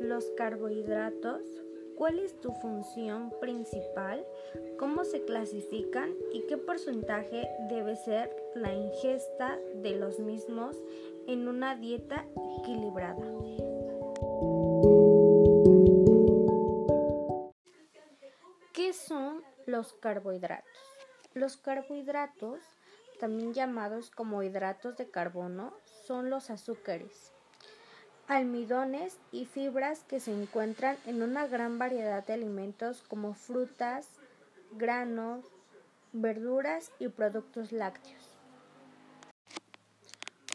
los carbohidratos, cuál es tu función principal, cómo se clasifican y qué porcentaje debe ser la ingesta de los mismos en una dieta equilibrada. ¿Qué son los carbohidratos? Los carbohidratos, también llamados como hidratos de carbono, son los azúcares, almidones y fibras que se encuentran en una gran variedad de alimentos como frutas, granos, verduras y productos lácteos.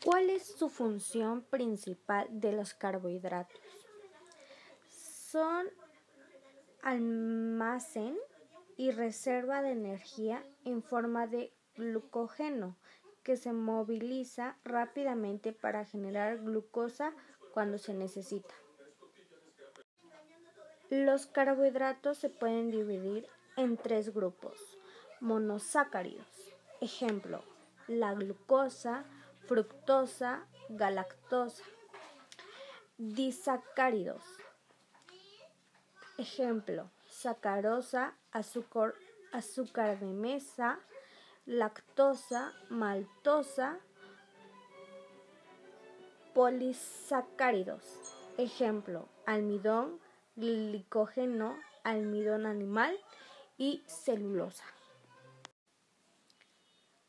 ¿Cuál es su función principal de los carbohidratos? Son almacén y reserva de energía en forma de glucógeno que se moviliza rápidamente para generar glucosa cuando se necesita. Los carbohidratos se pueden dividir en tres grupos monosacáridos. Ejemplo, la glucosa, fructosa, galactosa. Disacáridos. Ejemplo, sacarosa, azúcar, azúcar de mesa, lactosa, maltosa, polisacáridos. Ejemplo, almidón, glicógeno, almidón animal y celulosa.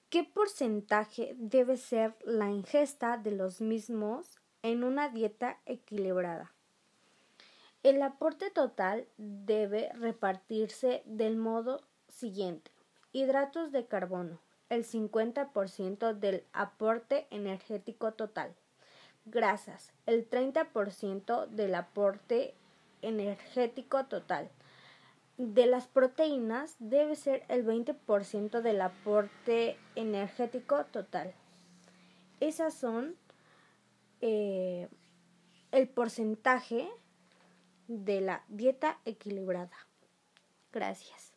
¿Qué porcentaje debe ser la ingesta de los mismos en una dieta equilibrada? El aporte total debe repartirse del modo siguiente. Hidratos de carbono, el 50% del aporte energético total. Grasas, el 30% del aporte energético total de las proteínas debe ser el 20% del aporte energético total. Esas son eh, el porcentaje de la dieta equilibrada. Gracias.